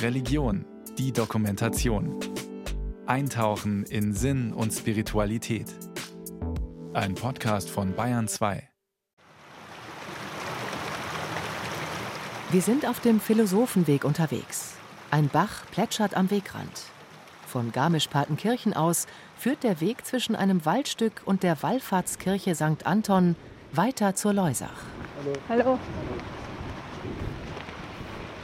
Religion, die Dokumentation. Eintauchen in Sinn und Spiritualität. Ein Podcast von Bayern 2. Wir sind auf dem Philosophenweg unterwegs. Ein Bach plätschert am Wegrand. Von Garmisch-Partenkirchen aus führt der Weg zwischen einem Waldstück und der Wallfahrtskirche St. Anton weiter zur Leusach. Hallo. Hallo.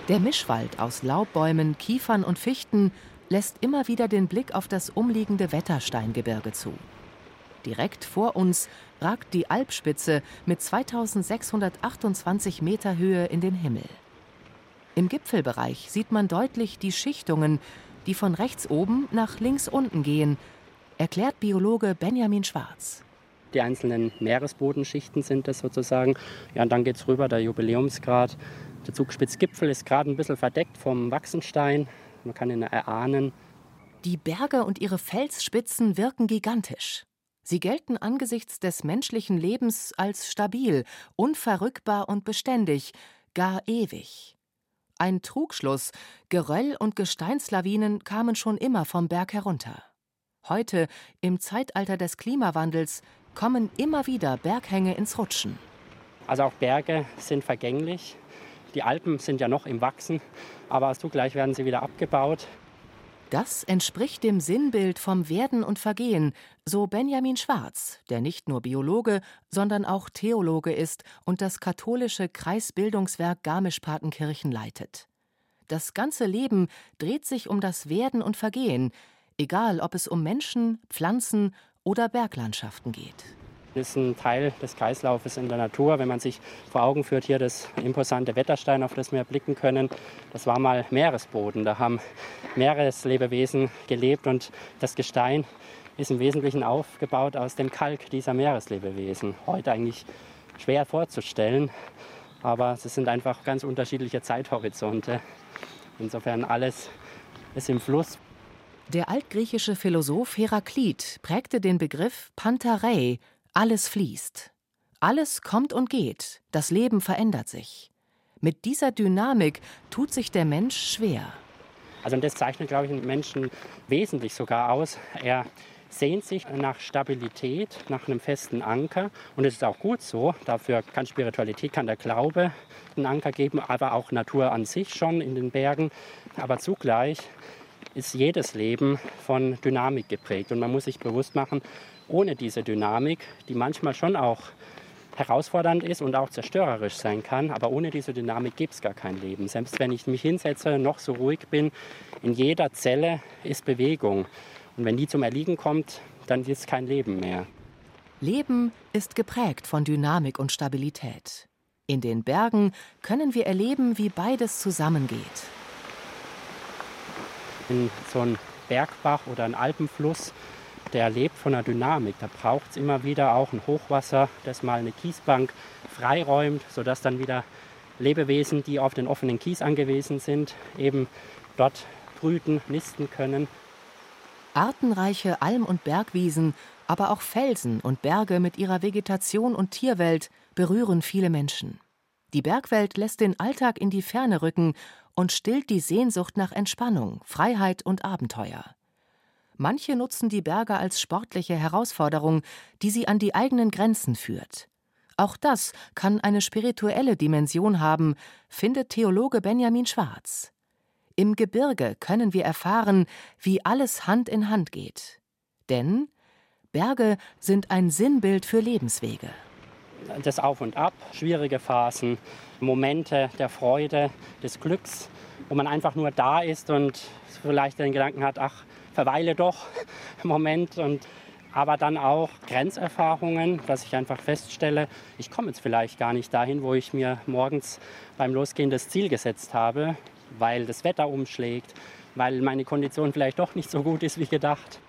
Der Mischwald aus Laubbäumen, Kiefern und Fichten lässt immer wieder den Blick auf das umliegende Wettersteingebirge zu. Direkt vor uns ragt die Alpspitze mit 2628 Meter Höhe in den Himmel. Im Gipfelbereich sieht man deutlich die Schichtungen, die von rechts oben nach links unten gehen, erklärt Biologe Benjamin Schwarz. Die einzelnen Meeresbodenschichten sind das sozusagen. Ja, und dann geht es rüber, der Jubiläumsgrad der Zugspitzgipfel ist gerade ein bisschen verdeckt vom Wachsenstein. Man kann ihn erahnen. Die Berge und ihre Felsspitzen wirken gigantisch. Sie gelten angesichts des menschlichen Lebens als stabil, unverrückbar und beständig, gar ewig. Ein Trugschluss, Geröll und Gesteinslawinen kamen schon immer vom Berg herunter. Heute, im Zeitalter des Klimawandels, kommen immer wieder Berghänge ins Rutschen. Also auch Berge sind vergänglich. Die Alpen sind ja noch im Wachsen, aber zugleich werden sie wieder abgebaut. Das entspricht dem Sinnbild vom Werden und Vergehen, so Benjamin Schwarz, der nicht nur Biologe, sondern auch Theologe ist und das katholische Kreisbildungswerk Garmisch-Partenkirchen leitet. Das ganze Leben dreht sich um das Werden und Vergehen, egal ob es um Menschen, Pflanzen oder Berglandschaften geht ist ein Teil des Kreislaufes in der Natur. Wenn man sich vor Augen führt, hier das imposante Wetterstein, auf das wir blicken können, das war mal Meeresboden. Da haben Meereslebewesen gelebt und das Gestein ist im Wesentlichen aufgebaut aus dem Kalk dieser Meereslebewesen. Heute eigentlich schwer vorzustellen, aber es sind einfach ganz unterschiedliche Zeithorizonte. Insofern alles ist im Fluss. Der altgriechische Philosoph Heraklit prägte den Begriff Pantarei, alles fließt. Alles kommt und geht. Das Leben verändert sich. Mit dieser Dynamik tut sich der Mensch schwer. Also das zeichnet, glaube ich, den Menschen wesentlich sogar aus. Er sehnt sich nach Stabilität, nach einem festen Anker. Und es ist auch gut so. Dafür kann Spiritualität, kann der Glaube einen Anker geben, aber auch Natur an sich schon in den Bergen. Aber zugleich ist jedes Leben von Dynamik geprägt. Und man muss sich bewusst machen, ohne diese Dynamik, die manchmal schon auch herausfordernd ist und auch zerstörerisch sein kann, aber ohne diese Dynamik gibt es gar kein Leben. Selbst wenn ich mich hinsetze, noch so ruhig bin, in jeder Zelle ist Bewegung. Und wenn die zum Erliegen kommt, dann ist kein Leben mehr. Leben ist geprägt von Dynamik und Stabilität. In den Bergen können wir erleben, wie beides zusammengeht. In so einem Bergbach oder ein Alpenfluss der lebt von der Dynamik. Da braucht es immer wieder auch ein Hochwasser, das mal eine Kiesbank freiräumt, sodass dann wieder Lebewesen, die auf den offenen Kies angewiesen sind, eben dort brüten, nisten können. Artenreiche Alm- und Bergwiesen, aber auch Felsen und Berge mit ihrer Vegetation und Tierwelt berühren viele Menschen. Die Bergwelt lässt den Alltag in die Ferne rücken und stillt die Sehnsucht nach Entspannung, Freiheit und Abenteuer. Manche nutzen die Berge als sportliche Herausforderung, die sie an die eigenen Grenzen führt. Auch das kann eine spirituelle Dimension haben, findet Theologe Benjamin Schwarz. Im Gebirge können wir erfahren, wie alles Hand in Hand geht. Denn Berge sind ein Sinnbild für Lebenswege. Das Auf und Ab, schwierige Phasen, Momente der Freude, des Glücks, wo man einfach nur da ist und vielleicht den Gedanken hat, ach, verweile doch im Moment und aber dann auch Grenzerfahrungen, dass ich einfach feststelle, ich komme jetzt vielleicht gar nicht dahin, wo ich mir morgens beim Losgehen das Ziel gesetzt habe, weil das Wetter umschlägt, weil meine Kondition vielleicht doch nicht so gut ist wie gedacht.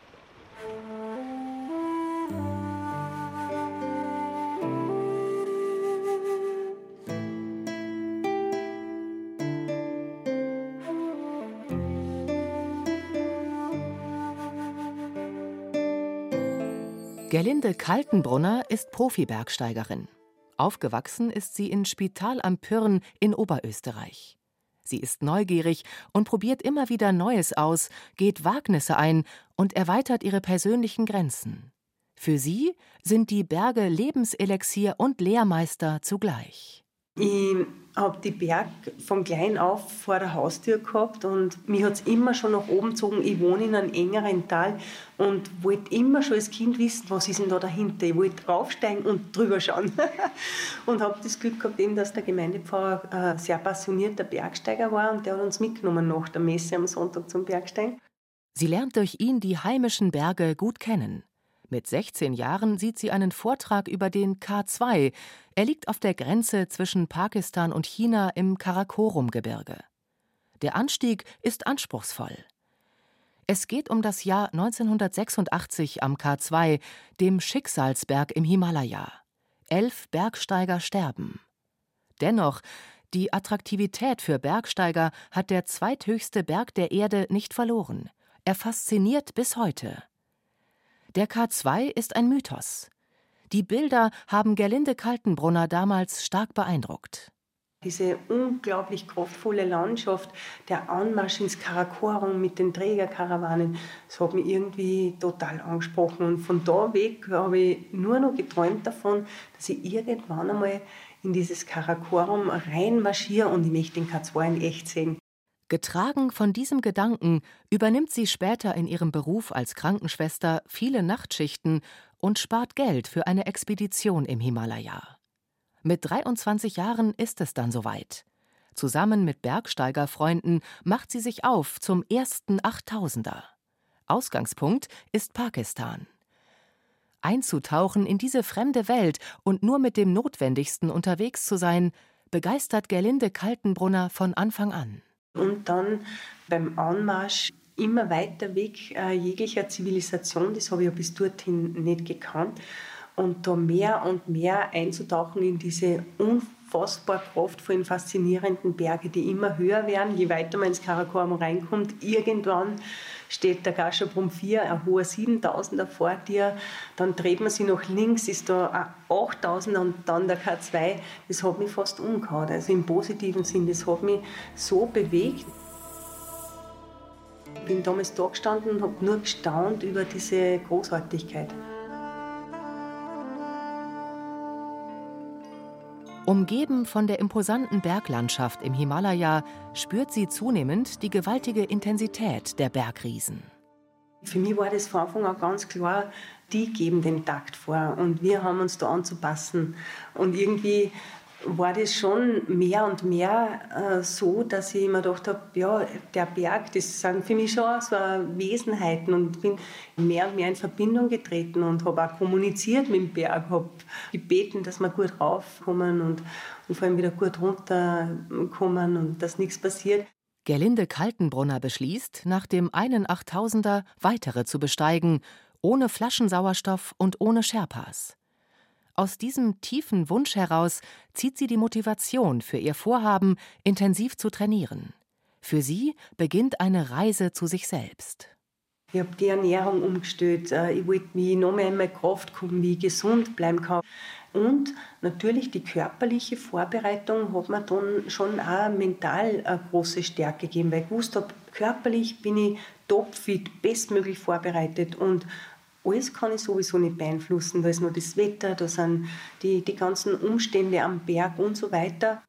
Gerlinde Kaltenbrunner ist Profi-Bergsteigerin. Aufgewachsen ist sie in Spital am Pyrn in Oberösterreich. Sie ist neugierig und probiert immer wieder Neues aus, geht Wagnisse ein und erweitert ihre persönlichen Grenzen. Für sie sind die Berge Lebenselixier und Lehrmeister zugleich. Ich habe die Berg von klein auf vor der Haustür gehabt und mich hat es immer schon nach oben gezogen. Ich wohne in einem engeren Tal und wollte immer schon als Kind wissen, was ist denn da dahinter. Ich wollte raufsteigen und drüber schauen. und habe das Glück gehabt, eben, dass der Gemeindepfarrer ein sehr passionierter Bergsteiger war und der hat uns mitgenommen nach der Messe am Sonntag zum Bergsteigen. Sie lernt durch ihn die heimischen Berge gut kennen. Mit 16 Jahren sieht sie einen Vortrag über den K2. Er liegt auf der Grenze zwischen Pakistan und China im Karakorum-Gebirge. Der Anstieg ist anspruchsvoll. Es geht um das Jahr 1986 am K2, dem Schicksalsberg im Himalaya. Elf Bergsteiger sterben. Dennoch, die Attraktivität für Bergsteiger hat der zweithöchste Berg der Erde nicht verloren. Er fasziniert bis heute. Der K2 ist ein Mythos. Die Bilder haben Gerlinde Kaltenbrunner damals stark beeindruckt. Diese unglaublich kraftvolle Landschaft, der Anmarsch ins Karakorum mit den Trägerkarawanen, das hat mich irgendwie total angesprochen. Und von da weg habe ich nur noch geträumt davon, dass ich irgendwann einmal in dieses Karakorum reinmarschiere und ich möchte den K2 in echt sehen. Getragen von diesem Gedanken übernimmt sie später in ihrem Beruf als Krankenschwester viele Nachtschichten und spart Geld für eine Expedition im Himalaya. Mit 23 Jahren ist es dann soweit. Zusammen mit Bergsteigerfreunden macht sie sich auf zum ersten Achttausender. Ausgangspunkt ist Pakistan. Einzutauchen in diese fremde Welt und nur mit dem Notwendigsten unterwegs zu sein, begeistert Gerlinde Kaltenbrunner von Anfang an. Und dann beim Anmarsch immer weiter weg äh, jeglicher Zivilisation, das habe ich ja bis dorthin nicht gekannt. Und da mehr und mehr einzutauchen in diese unfassbar kraftvollen, faszinierenden Berge, die immer höher werden, je weiter man ins Karakoram reinkommt. Irgendwann steht der Gashabrum 4, ein hoher 7000er vor dir, dann dreht man sich nach links, ist da ein 8000er und dann der K2. Das hat mich fast umgehauen, also im positiven Sinn, das hat mich so bewegt. Ich bin damals da gestanden und habe nur gestaunt über diese Großartigkeit. Umgeben von der imposanten Berglandschaft im Himalaya spürt sie zunehmend die gewaltige Intensität der Bergriesen. Für mich war das von Anfang an ganz klar, die geben den Takt vor und wir haben uns da anzupassen. Und irgendwie war das schon mehr und mehr äh, so, dass ich mir gedacht habe, ja, der Berg, das sind für mich schon so Wesenheiten und bin mehr und mehr in Verbindung getreten und habe auch kommuniziert mit dem Berg, habe gebeten, dass wir gut raufkommen und, und vor allem wieder gut runterkommen und dass nichts passiert. Gerlinde Kaltenbrunner beschließt, nach dem einen Achttausender weitere zu besteigen, ohne Flaschensauerstoff und ohne Sherpas. Aus diesem tiefen Wunsch heraus zieht sie die Motivation für ihr Vorhaben, intensiv zu trainieren. Für sie beginnt eine Reise zu sich selbst. Ich habe die Ernährung umgestellt. Äh, ich wollte, wie ich noch mehr in meine Kraft kommen, wie ich gesund bleiben kann. Und natürlich die körperliche Vorbereitung hat mir dann schon auch mental eine große Stärke gegeben, weil ich wusste körperlich bin ich topfit, bestmöglich vorbereitet und alles kann ich sowieso nicht beeinflussen. Da ist nur das Wetter, da sind die, die ganzen Umstände am Berg und so weiter.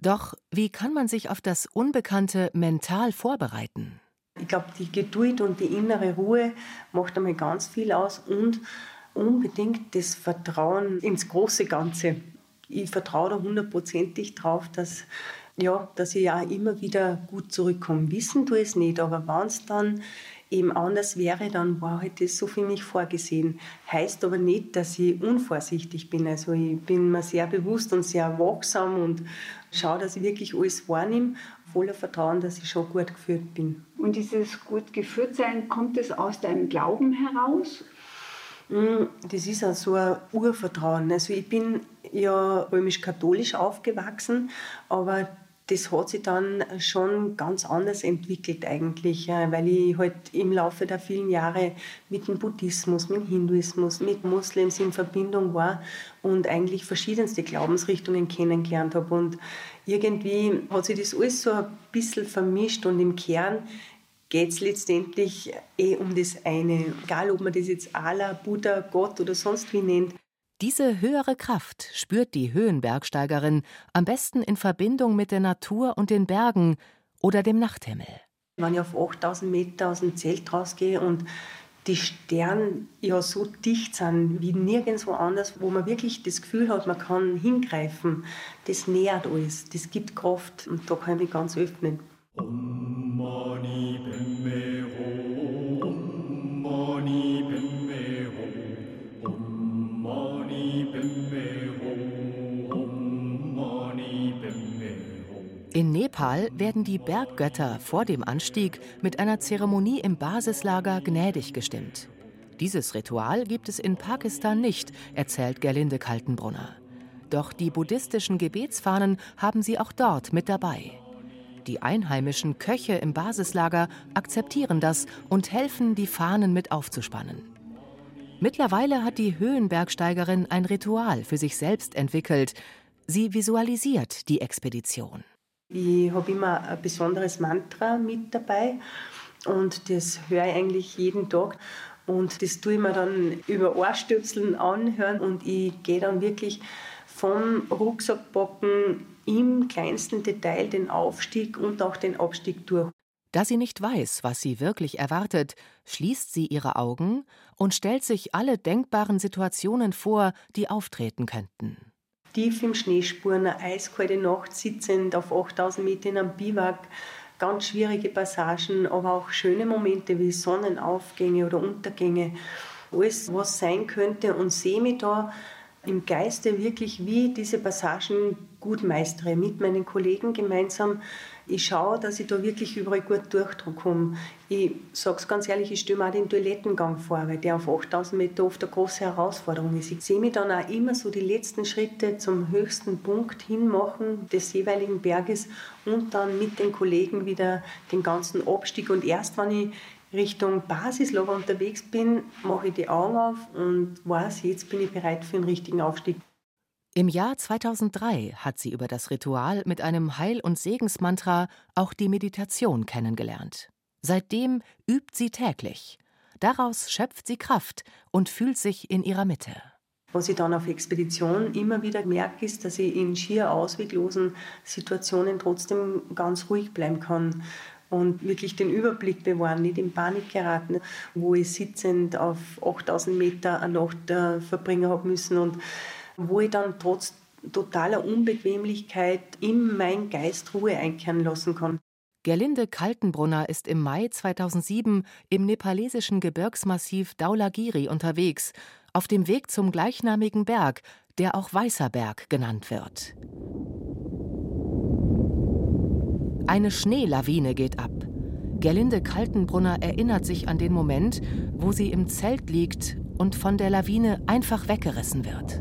Doch wie kann man sich auf das Unbekannte mental vorbereiten? Ich glaube, die Geduld und die innere Ruhe macht einmal ganz viel aus und unbedingt das Vertrauen ins große Ganze. Ich vertraue da hundertprozentig drauf, dass, ja, dass ich ja immer wieder gut zurückkomme. Wissen tue ich es nicht, aber wenn es dann eben anders wäre, dann war halt das so für mich vorgesehen. Heißt aber nicht, dass ich unvorsichtig bin. Also ich bin mir sehr bewusst und sehr wachsam und schaue, dass ich wirklich alles wahrnehme, voller Vertrauen, dass ich schon gut geführt bin. Und dieses gut geführt sein, kommt es aus deinem Glauben heraus? Mm, das ist auch so ein Urvertrauen. Also ich bin ja römisch-katholisch aufgewachsen, aber das hat sich dann schon ganz anders entwickelt eigentlich, weil ich halt im Laufe der vielen Jahre mit dem Buddhismus, mit dem Hinduismus, mit Moslems in Verbindung war und eigentlich verschiedenste Glaubensrichtungen kennengelernt habe. Und irgendwie hat sich das alles so ein bisschen vermischt und im Kern geht es letztendlich eh um das eine. Egal, ob man das jetzt Allah, Buddha, Gott oder sonst wie nennt. Diese höhere Kraft spürt die Höhenbergsteigerin am besten in Verbindung mit der Natur und den Bergen oder dem Nachthimmel. Wenn ich auf 8000 Meter aus dem Zelt rausgehe und die Sterne ja so dicht sind wie nirgendwo anders, wo man wirklich das Gefühl hat, man kann hingreifen, das nährt alles, das gibt Kraft und da kann ich mich ganz öffnen. Om Mani Padme Nepal werden die Berggötter vor dem Anstieg mit einer Zeremonie im Basislager gnädig gestimmt. Dieses Ritual gibt es in Pakistan nicht, erzählt Gerlinde Kaltenbrunner. Doch die buddhistischen Gebetsfahnen haben sie auch dort mit dabei. Die einheimischen Köche im Basislager akzeptieren das und helfen, die Fahnen mit aufzuspannen. Mittlerweile hat die Höhenbergsteigerin ein Ritual für sich selbst entwickelt. Sie visualisiert die Expedition. Ich habe immer ein besonderes Mantra mit dabei und das höre ich eigentlich jeden Tag. Und das tue ich mir dann über Ohrstöpseln anhören und ich gehe dann wirklich vom Rucksackbocken im kleinsten Detail den Aufstieg und auch den Abstieg durch. Da sie nicht weiß, was sie wirklich erwartet, schließt sie ihre Augen und stellt sich alle denkbaren Situationen vor, die auftreten könnten. Tief im Schneespuren, eine eiskalte Nacht sitzend auf 8000 Meter in einem Biwak, ganz schwierige Passagen, aber auch schöne Momente wie Sonnenaufgänge oder Untergänge. Alles, was sein könnte und sehe mich da im Geiste wirklich, wie diese Passagen gut meistere, mit meinen Kollegen gemeinsam. Ich schaue, dass ich da wirklich überall gut durchkomme. Ich sage es ganz ehrlich, ich stelle mir auch den Toilettengang vor, weil der auf 8000 Meter oft eine große Herausforderung ist. Ich sehe mich dann auch immer so die letzten Schritte zum höchsten Punkt hinmachen des jeweiligen Berges und dann mit den Kollegen wieder den ganzen Abstieg. Und erst wenn ich Richtung Basislager unterwegs bin, mache ich die Augen auf und weiß, jetzt bin ich bereit für den richtigen Aufstieg. Im Jahr 2003 hat sie über das Ritual mit einem Heil- und Segensmantra auch die Meditation kennengelernt. Seitdem übt sie täglich. Daraus schöpft sie Kraft und fühlt sich in ihrer Mitte. Was ich dann auf Expedition immer wieder merke, ist, dass ich in schier ausweglosen Situationen trotzdem ganz ruhig bleiben kann und wirklich den Überblick bewahren, nicht in Panik geraten, wo ich sitzend auf 8000 Meter eine Nacht äh, verbringen habe müssen und wo ich dann trotz totaler Unbequemlichkeit in mein Geist Ruhe einkehren lassen kann. Gerlinde Kaltenbrunner ist im Mai 2007 im nepalesischen Gebirgsmassiv Daulagiri unterwegs, auf dem Weg zum gleichnamigen Berg, der auch Weißer Berg genannt wird. Eine Schneelawine geht ab. Gerlinde Kaltenbrunner erinnert sich an den Moment, wo sie im Zelt liegt und von der Lawine einfach weggerissen wird.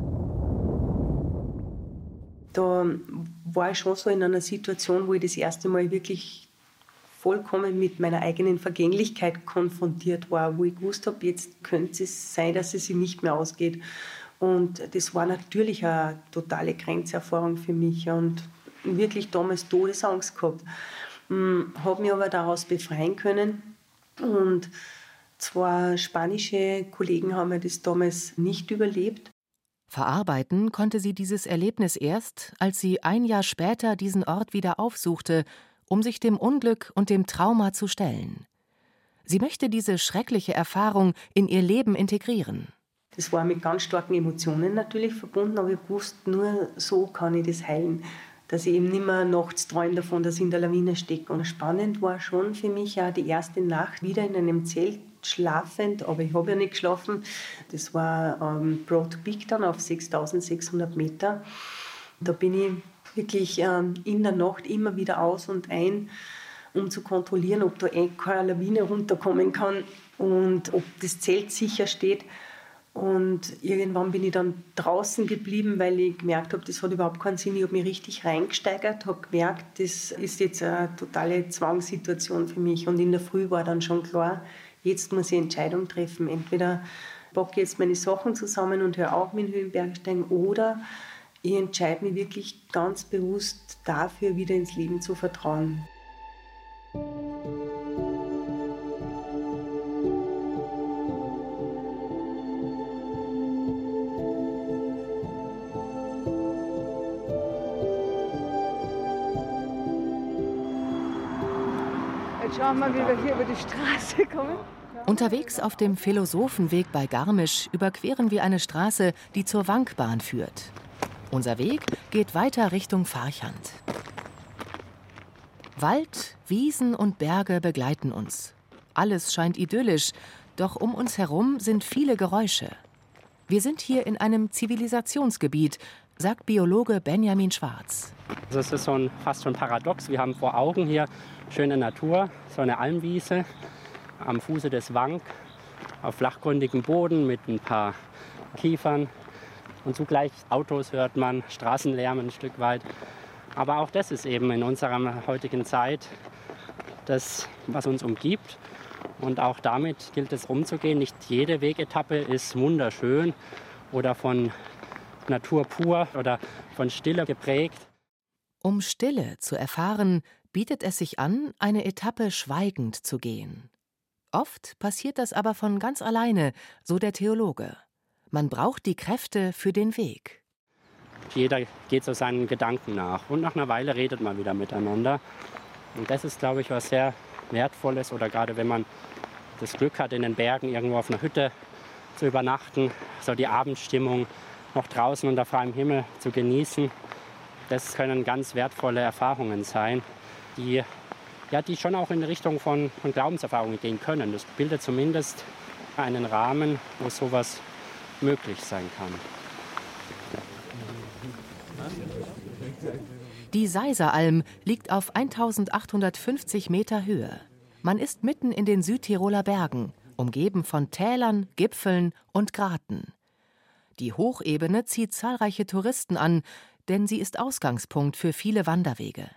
Da war ich schon so in einer Situation, wo ich das erste Mal wirklich vollkommen mit meiner eigenen Vergänglichkeit konfrontiert war, wo ich gewusst habe, jetzt könnte es sein, dass es sich nicht mehr ausgeht. Und das war natürlich eine totale Grenzerfahrung für mich. Und wirklich damals Todesangst gehabt. Hm, habe mich aber daraus befreien können. Und zwei spanische Kollegen haben mir das damals nicht überlebt. Verarbeiten konnte sie dieses Erlebnis erst, als sie ein Jahr später diesen Ort wieder aufsuchte, um sich dem Unglück und dem Trauma zu stellen. Sie möchte diese schreckliche Erfahrung in ihr Leben integrieren. Das war mit ganz starken Emotionen natürlich verbunden, aber ich wusste, nur so kann ich das heilen dass ich eben nicht mehr nachts träume davon, dass ich in der Lawine stecke. Und spannend war schon für mich auch die erste Nacht wieder in einem Zelt schlafend, aber ich habe ja nicht geschlafen. Das war ähm, Broad Peak dann auf 6600 Meter. Da bin ich wirklich ähm, in der Nacht immer wieder aus und ein, um zu kontrollieren, ob da eh keine Lawine runterkommen kann und ob das Zelt sicher steht. Und irgendwann bin ich dann draußen geblieben, weil ich gemerkt habe, das hat überhaupt keinen Sinn. Ich habe mich richtig reingesteigert, habe gemerkt, das ist jetzt eine totale Zwangssituation für mich. Und in der Früh war dann schon klar, jetzt muss ich Entscheidung treffen. Entweder packe jetzt meine Sachen zusammen und höre auf mit Höhenbergsteigen oder ich entscheide mich wirklich ganz bewusst dafür, wieder ins Leben zu vertrauen. Jetzt schauen wir, wie wir hier über die Straße kommen. Unterwegs auf dem Philosophenweg bei Garmisch überqueren wir eine Straße, die zur Wankbahn führt. Unser Weg geht weiter Richtung Farchand. Wald, Wiesen und Berge begleiten uns. Alles scheint idyllisch, doch um uns herum sind viele Geräusche. Wir sind hier in einem Zivilisationsgebiet, sagt Biologe Benjamin Schwarz. Also es ist so ein, fast schon paradox. Wir haben vor Augen hier schöne Natur, so eine Almwiese am Fuße des Wank, auf flachgründigem Boden mit ein paar Kiefern. Und zugleich Autos hört man, Straßenlärm ein Stück weit. Aber auch das ist eben in unserer heutigen Zeit das, was uns umgibt. Und auch damit gilt es umzugehen. Nicht jede Wegetappe ist wunderschön oder von Natur pur oder von Stille geprägt. Um Stille zu erfahren, bietet es sich an, eine Etappe schweigend zu gehen. Oft passiert das aber von ganz alleine, so der Theologe. Man braucht die Kräfte für den Weg. Jeder geht so seinen Gedanken nach und nach einer Weile redet man wieder miteinander. Und das ist, glaube ich, was sehr Wertvolles oder gerade wenn man das Glück hat, in den Bergen irgendwo auf einer Hütte zu übernachten, so die Abendstimmung noch draußen unter freiem Himmel zu genießen. Das können ganz wertvolle Erfahrungen sein, die ja, die schon auch in Richtung von, von Glaubenserfahrungen gehen können. Das bildet zumindest einen Rahmen, wo sowas möglich sein kann. Die Seiseralm liegt auf 1850 Meter Höhe. Man ist mitten in den Südtiroler Bergen, umgeben von Tälern, Gipfeln und Graten. Die Hochebene zieht zahlreiche Touristen an, denn sie ist Ausgangspunkt für viele Wanderwege.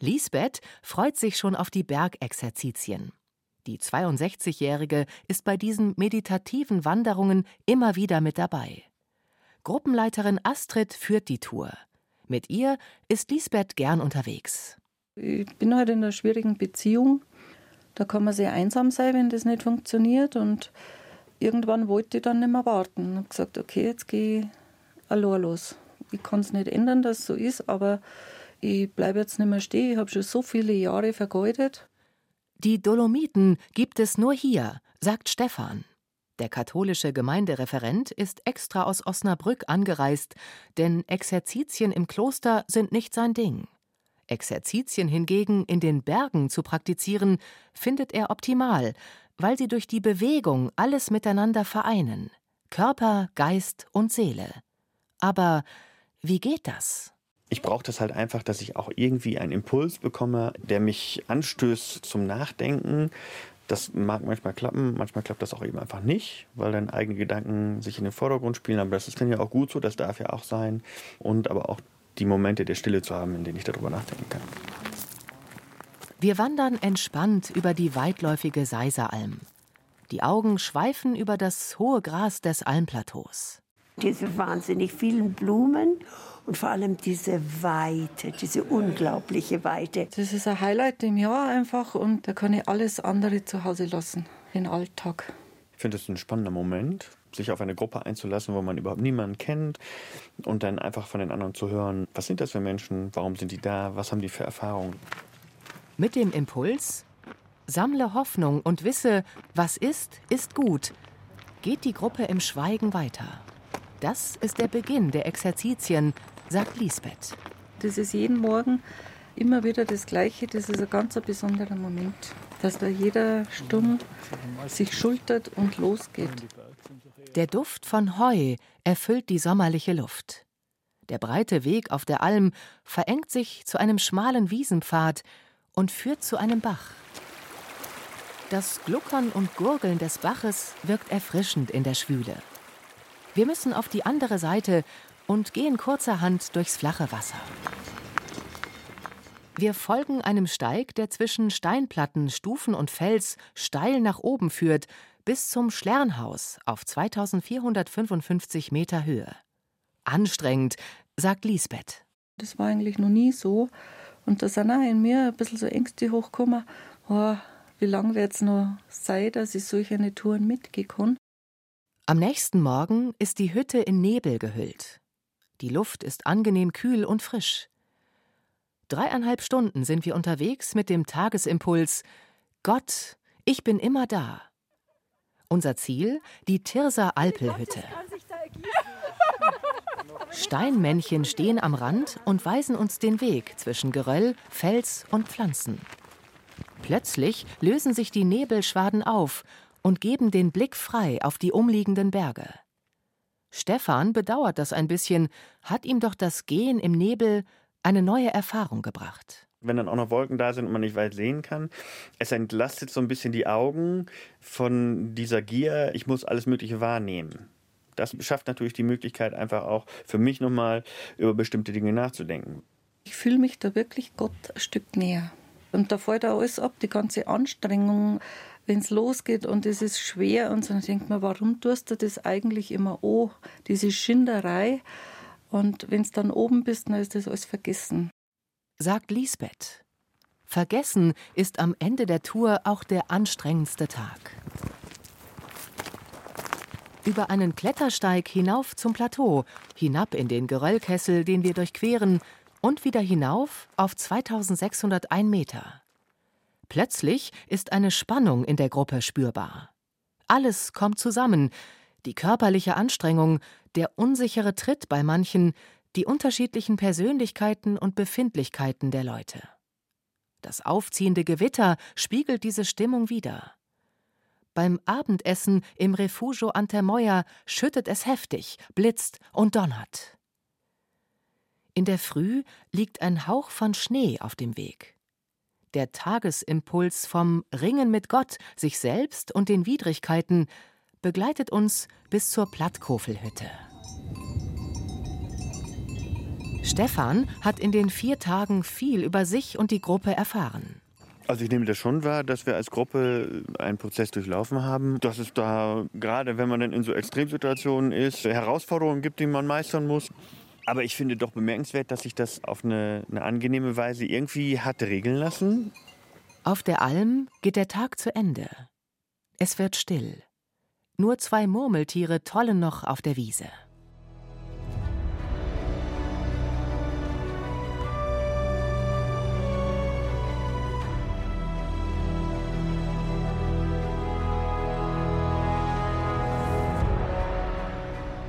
Lisbeth freut sich schon auf die Bergexerzitien. Die 62-Jährige ist bei diesen meditativen Wanderungen immer wieder mit dabei. Gruppenleiterin Astrid führt die Tour. Mit ihr ist Lisbeth gern unterwegs. Ich bin halt in einer schwierigen Beziehung. Da kann man sehr einsam sein, wenn das nicht funktioniert. Und irgendwann wollte ich dann nicht mehr warten. Ich habe gesagt, okay, jetzt gehe ich los. Ich kann es nicht ändern, dass es so ist, aber ich bleibe jetzt nicht mehr stehen, ich habe schon so viele Jahre vergeudet. Die Dolomiten gibt es nur hier, sagt Stefan. Der katholische Gemeindereferent ist extra aus Osnabrück angereist, denn Exerzitien im Kloster sind nicht sein Ding. Exerzitien hingegen in den Bergen zu praktizieren, findet er optimal, weil sie durch die Bewegung alles miteinander vereinen Körper, Geist und Seele. Aber wie geht das? Ich brauche das halt einfach, dass ich auch irgendwie einen Impuls bekomme, der mich anstößt zum Nachdenken. Das mag manchmal klappen, manchmal klappt das auch eben einfach nicht, weil dann eigene Gedanken sich in den Vordergrund spielen. Aber das ist dann ja auch gut so, das darf ja auch sein. Und aber auch die Momente der Stille zu haben, in denen ich darüber nachdenken kann. Wir wandern entspannt über die weitläufige Seiseralm. Die Augen schweifen über das hohe Gras des Almplateaus. Diese wahnsinnig vielen Blumen und vor allem diese Weite, diese unglaubliche Weite. Das ist ein Highlight im Jahr einfach und da kann ich alles andere zu Hause lassen, den Alltag. Ich finde es ein spannender Moment, sich auf eine Gruppe einzulassen, wo man überhaupt niemanden kennt und dann einfach von den anderen zu hören, was sind das für Menschen, warum sind die da, was haben die für Erfahrungen. Mit dem Impuls, sammle Hoffnung und wisse, was ist, ist gut, geht die Gruppe im Schweigen weiter. Das ist der Beginn der Exerzitien, sagt Lisbeth. Das ist jeden Morgen immer wieder das Gleiche. Das ist ein ganz besonderer Moment, dass da jeder stumm sich schultert und losgeht. Der Duft von Heu erfüllt die sommerliche Luft. Der breite Weg auf der Alm verengt sich zu einem schmalen Wiesenpfad und führt zu einem Bach. Das Gluckern und Gurgeln des Baches wirkt erfrischend in der Schwüle. Wir müssen auf die andere Seite und gehen kurzerhand durchs flache Wasser. Wir folgen einem Steig, der zwischen Steinplatten, Stufen und Fels steil nach oben führt, bis zum Schlernhaus auf 2455 Meter Höhe. Anstrengend, sagt Lisbeth. Das war eigentlich noch nie so. Und da sind auch in mir ein bisschen so Ängste hochgekommen. Oh, wie lange wird es noch sein, dass ich solche Touren mitgehen kann? Am nächsten Morgen ist die Hütte in Nebel gehüllt. Die Luft ist angenehm kühl und frisch. Dreieinhalb Stunden sind wir unterwegs mit dem Tagesimpuls Gott, ich bin immer da. Unser Ziel die Tirser Alpelhütte. Steinmännchen stehen am Rand und weisen uns den Weg zwischen Geröll, Fels und Pflanzen. Plötzlich lösen sich die Nebelschwaden auf und geben den Blick frei auf die umliegenden Berge. Stefan bedauert das ein bisschen, hat ihm doch das Gehen im Nebel eine neue Erfahrung gebracht. Wenn dann auch noch Wolken da sind und man nicht weit sehen kann, es entlastet so ein bisschen die Augen von dieser Gier, ich muss alles Mögliche wahrnehmen. Das schafft natürlich die Möglichkeit, einfach auch für mich nochmal über bestimmte Dinge nachzudenken. Ich fühle mich da wirklich Gott ein Stück näher. Und da fällt auch alles ab, die ganze Anstrengung, wenn es losgeht und es ist schwer und dann denkt man, warum tust du das eigentlich immer oh, diese Schinderei? Und wenn es dann oben bist, dann ist das alles vergessen. Sagt Lisbeth. Vergessen ist am Ende der Tour auch der anstrengendste Tag. Über einen Klettersteig hinauf zum Plateau, hinab in den Geröllkessel, den wir durchqueren, und wieder hinauf auf 2601 Meter. Plötzlich ist eine Spannung in der Gruppe spürbar. Alles kommt zusammen, die körperliche Anstrengung, der unsichere Tritt bei manchen, die unterschiedlichen Persönlichkeiten und Befindlichkeiten der Leute. Das aufziehende Gewitter spiegelt diese Stimmung wider. Beim Abendessen im Refugio Antermoya schüttet es heftig, blitzt und donnert. In der Früh liegt ein Hauch von Schnee auf dem Weg. Der Tagesimpuls vom Ringen mit Gott, sich selbst und den Widrigkeiten begleitet uns bis zur Plattkofelhütte. Stefan hat in den vier Tagen viel über sich und die Gruppe erfahren. Also ich nehme das schon wahr, dass wir als Gruppe einen Prozess durchlaufen haben, dass es da, gerade wenn man dann in so Extremsituationen ist, Herausforderungen gibt, die man meistern muss. Aber ich finde doch bemerkenswert, dass sich das auf eine, eine angenehme Weise irgendwie hat regeln lassen. Auf der Alm geht der Tag zu Ende. Es wird still. Nur zwei Murmeltiere tollen noch auf der Wiese.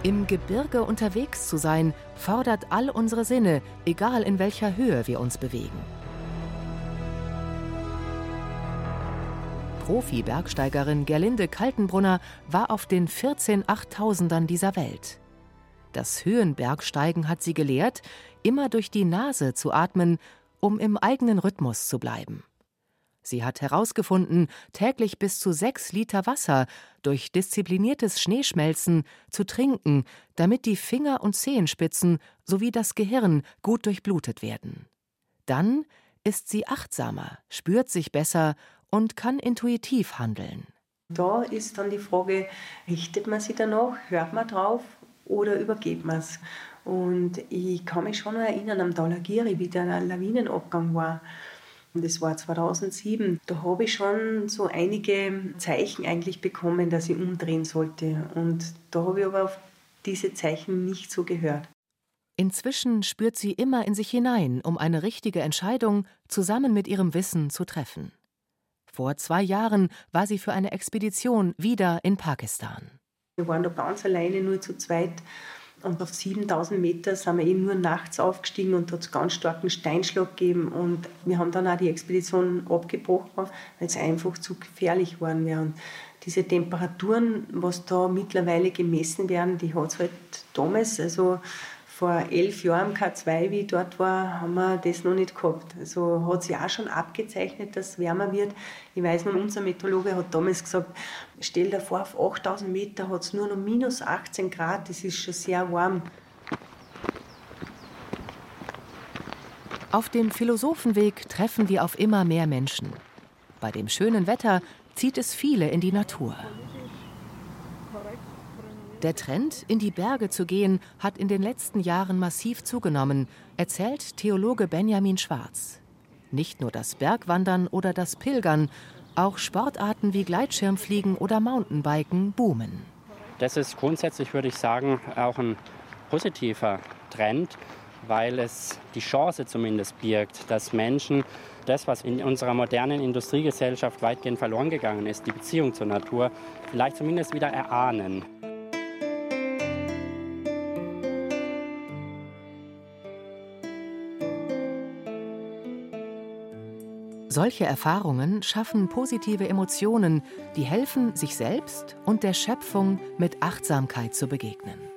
Im Gebirge unterwegs zu sein, fordert all unsere Sinne, egal in welcher Höhe wir uns bewegen. Profi-Bergsteigerin Gerlinde Kaltenbrunner war auf den 14 Achttausendern dieser Welt. Das Höhenbergsteigen hat sie gelehrt, immer durch die Nase zu atmen, um im eigenen Rhythmus zu bleiben. Sie hat herausgefunden, täglich bis zu sechs Liter Wasser durch diszipliniertes Schneeschmelzen zu trinken, damit die Finger und Zehenspitzen sowie das Gehirn gut durchblutet werden. Dann ist sie achtsamer, spürt sich besser und kann intuitiv handeln. Da ist dann die Frage, richtet man sich danach, hört man drauf oder übergeht man es? Und ich kann mich schon erinnern am Dalagiri, wie der Lawinenabgang war. Das war 2007. Da habe ich schon so einige Zeichen eigentlich bekommen, dass ich umdrehen sollte. Und da habe ich aber auf diese Zeichen nicht so gehört. Inzwischen spürt sie immer in sich hinein, um eine richtige Entscheidung zusammen mit ihrem Wissen zu treffen. Vor zwei Jahren war sie für eine Expedition wieder in Pakistan. Wir waren da ganz alleine, nur zu zweit. Und auf 7000 Meter sind wir eben nur nachts aufgestiegen und hat es ganz starken Steinschlag gegeben. Und wir haben dann auch die Expedition abgebrochen, weil es einfach zu gefährlich geworden wäre. Und diese Temperaturen, was da mittlerweile gemessen werden, die hat es halt damals, also vor elf Jahren K2, wie ich dort war, haben wir das noch nicht gehabt. Also hat sich auch schon abgezeichnet, dass es wärmer wird. Ich weiß noch, unser Meteorologe hat damals gesagt, stell dir vor, auf 8000 Meter hat es nur noch minus 18 Grad, das ist schon sehr warm. Auf dem Philosophenweg treffen wir auf immer mehr Menschen. Bei dem schönen Wetter zieht es viele in die Natur. Der Trend, in die Berge zu gehen, hat in den letzten Jahren massiv zugenommen, erzählt Theologe Benjamin Schwarz. Nicht nur das Bergwandern oder das Pilgern, auch Sportarten wie Gleitschirmfliegen oder Mountainbiken boomen. Das ist grundsätzlich, würde ich sagen, auch ein positiver Trend, weil es die Chance zumindest birgt, dass Menschen das, was in unserer modernen Industriegesellschaft weitgehend verloren gegangen ist, die Beziehung zur Natur, vielleicht zumindest wieder erahnen. Solche Erfahrungen schaffen positive Emotionen, die helfen, sich selbst und der Schöpfung mit Achtsamkeit zu begegnen.